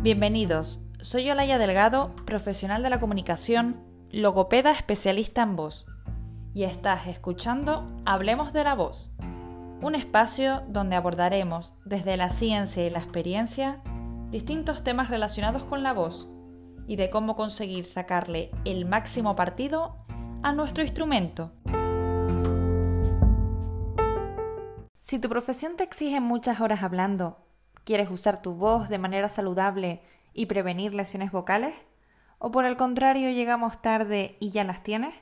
Bienvenidos, soy Olaya Delgado, profesional de la comunicación, logopeda especialista en voz, y estás escuchando Hablemos de la Voz, un espacio donde abordaremos desde la ciencia y la experiencia distintos temas relacionados con la voz y de cómo conseguir sacarle el máximo partido a nuestro instrumento. Si tu profesión te exige muchas horas hablando, ¿quieres usar tu voz de manera saludable y prevenir lesiones vocales? ¿O por el contrario llegamos tarde y ya las tienes?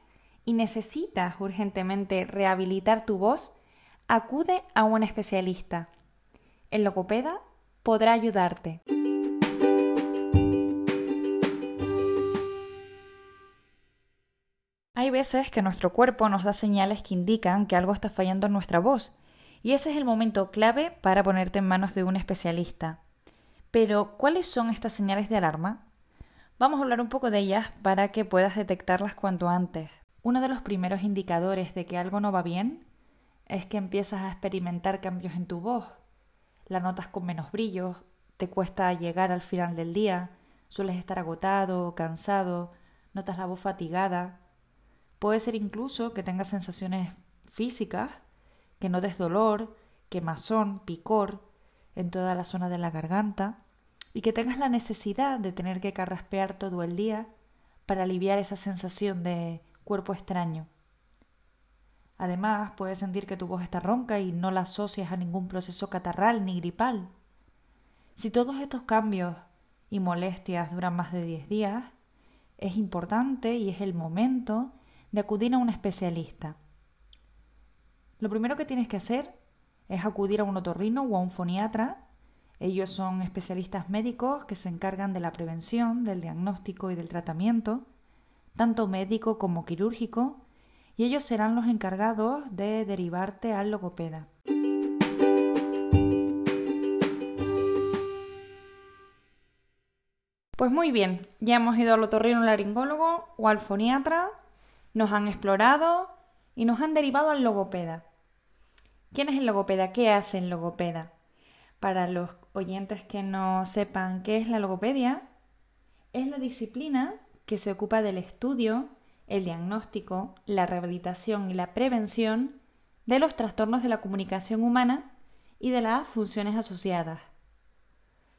¿Y necesitas urgentemente rehabilitar tu voz? Acude a un especialista. El logopeda podrá ayudarte. Hay veces que nuestro cuerpo nos da señales que indican que algo está fallando en nuestra voz, y ese es el momento clave para ponerte en manos de un especialista. Pero, ¿cuáles son estas señales de alarma? Vamos a hablar un poco de ellas para que puedas detectarlas cuanto antes. Uno de los primeros indicadores de que algo no va bien es que empiezas a experimentar cambios en tu voz. La notas con menos brillo, te cuesta llegar al final del día, sueles estar agotado, cansado, notas la voz fatigada, Puede ser incluso que tengas sensaciones físicas, que no des dolor, quemazón, picor en toda la zona de la garganta y que tengas la necesidad de tener que carraspear todo el día para aliviar esa sensación de cuerpo extraño. Además, puedes sentir que tu voz está ronca y no la asocias a ningún proceso catarral ni gripal. Si todos estos cambios y molestias duran más de 10 días, es importante y es el momento de acudir a un especialista. Lo primero que tienes que hacer es acudir a un otorrino o a un foniatra. Ellos son especialistas médicos que se encargan de la prevención, del diagnóstico y del tratamiento, tanto médico como quirúrgico, y ellos serán los encargados de derivarte al logopeda. Pues muy bien, ya hemos ido al otorrino laringólogo o al foniatra nos han explorado y nos han derivado al logopeda. ¿Quién es el logopeda? ¿Qué hace el logopeda? Para los oyentes que no sepan qué es la logopedia, es la disciplina que se ocupa del estudio, el diagnóstico, la rehabilitación y la prevención de los trastornos de la comunicación humana y de las funciones asociadas.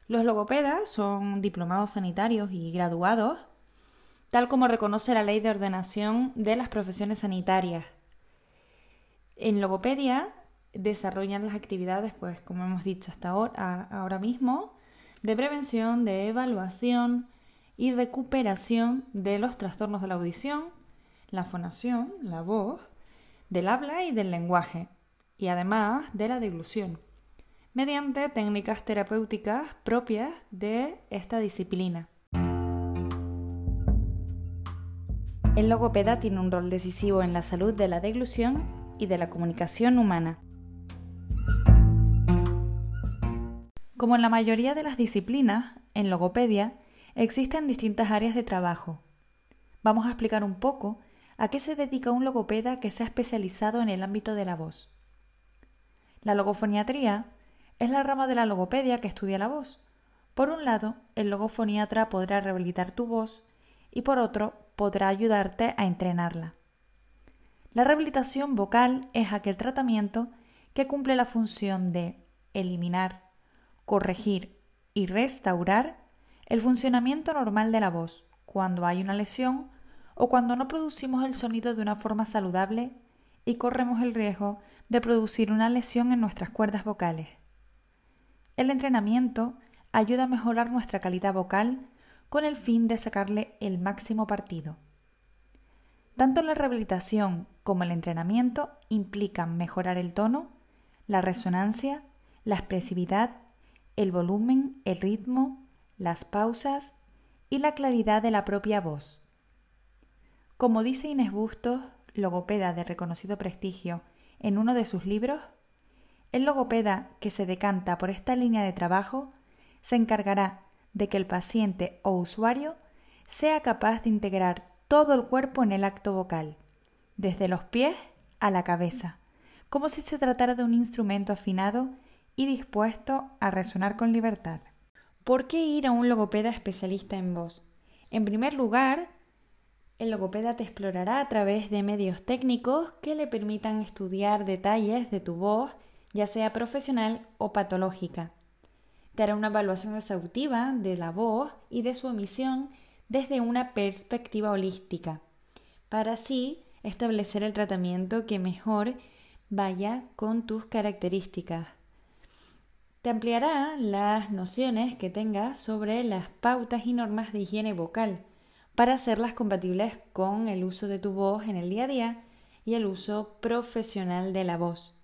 Los logopedas son diplomados sanitarios y graduados tal como reconoce la Ley de Ordenación de las Profesiones Sanitarias. En Logopedia desarrollan las actividades, pues como hemos dicho hasta ahora, ahora mismo, de prevención, de evaluación y recuperación de los trastornos de la audición, la fonación, la voz, del habla y del lenguaje, y además de la deglución, mediante técnicas terapéuticas propias de esta disciplina. El logopeda tiene un rol decisivo en la salud de la deglución y de la comunicación humana. Como en la mayoría de las disciplinas, en logopedia existen distintas áreas de trabajo. Vamos a explicar un poco a qué se dedica un logopeda que se ha especializado en el ámbito de la voz. La logofoniatría es la rama de la logopedia que estudia la voz. Por un lado, el logofoniatra podrá rehabilitar tu voz y por otro podrá ayudarte a entrenarla. La rehabilitación vocal es aquel tratamiento que cumple la función de eliminar, corregir y restaurar el funcionamiento normal de la voz cuando hay una lesión o cuando no producimos el sonido de una forma saludable y corremos el riesgo de producir una lesión en nuestras cuerdas vocales. El entrenamiento ayuda a mejorar nuestra calidad vocal con el fin de sacarle el máximo partido. Tanto la rehabilitación como el entrenamiento implican mejorar el tono, la resonancia, la expresividad, el volumen, el ritmo, las pausas y la claridad de la propia voz. Como dice Inés Bustos, logopeda de reconocido prestigio, en uno de sus libros, el logopeda que se decanta por esta línea de trabajo se encargará de que el paciente o usuario sea capaz de integrar todo el cuerpo en el acto vocal, desde los pies a la cabeza, como si se tratara de un instrumento afinado y dispuesto a resonar con libertad. ¿Por qué ir a un logopeda especialista en voz? En primer lugar, el logopeda te explorará a través de medios técnicos que le permitan estudiar detalles de tu voz, ya sea profesional o patológica. Te hará una evaluación exhaustiva de la voz y de su emisión desde una perspectiva holística, para así establecer el tratamiento que mejor vaya con tus características. Te ampliará las nociones que tengas sobre las pautas y normas de higiene vocal para hacerlas compatibles con el uso de tu voz en el día a día y el uso profesional de la voz.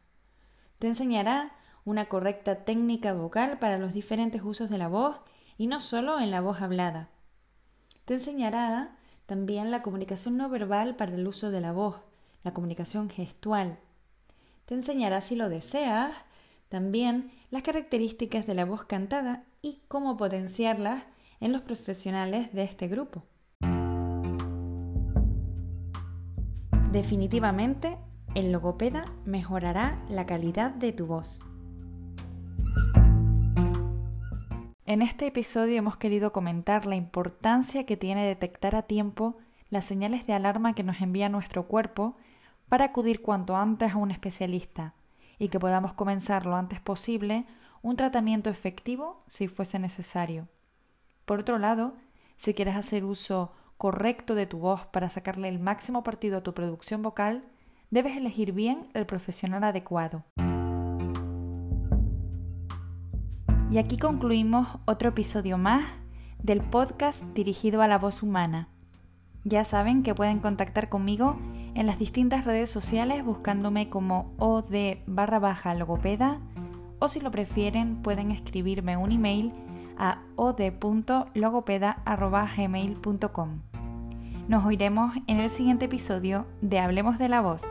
Te enseñará una correcta técnica vocal para los diferentes usos de la voz y no solo en la voz hablada. Te enseñará también la comunicación no verbal para el uso de la voz, la comunicación gestual. Te enseñará, si lo deseas, también las características de la voz cantada y cómo potenciarlas en los profesionales de este grupo. Definitivamente, el logopeda mejorará la calidad de tu voz. En este episodio hemos querido comentar la importancia que tiene detectar a tiempo las señales de alarma que nos envía nuestro cuerpo para acudir cuanto antes a un especialista y que podamos comenzar lo antes posible un tratamiento efectivo si fuese necesario. Por otro lado, si quieres hacer uso correcto de tu voz para sacarle el máximo partido a tu producción vocal, debes elegir bien el profesional adecuado. Y aquí concluimos otro episodio más del podcast dirigido a la voz humana. Ya saben que pueden contactar conmigo en las distintas redes sociales buscándome como od barra baja logopeda o si lo prefieren pueden escribirme un email a od.logopeda.gmail.com. Nos oiremos en el siguiente episodio de Hablemos de la Voz.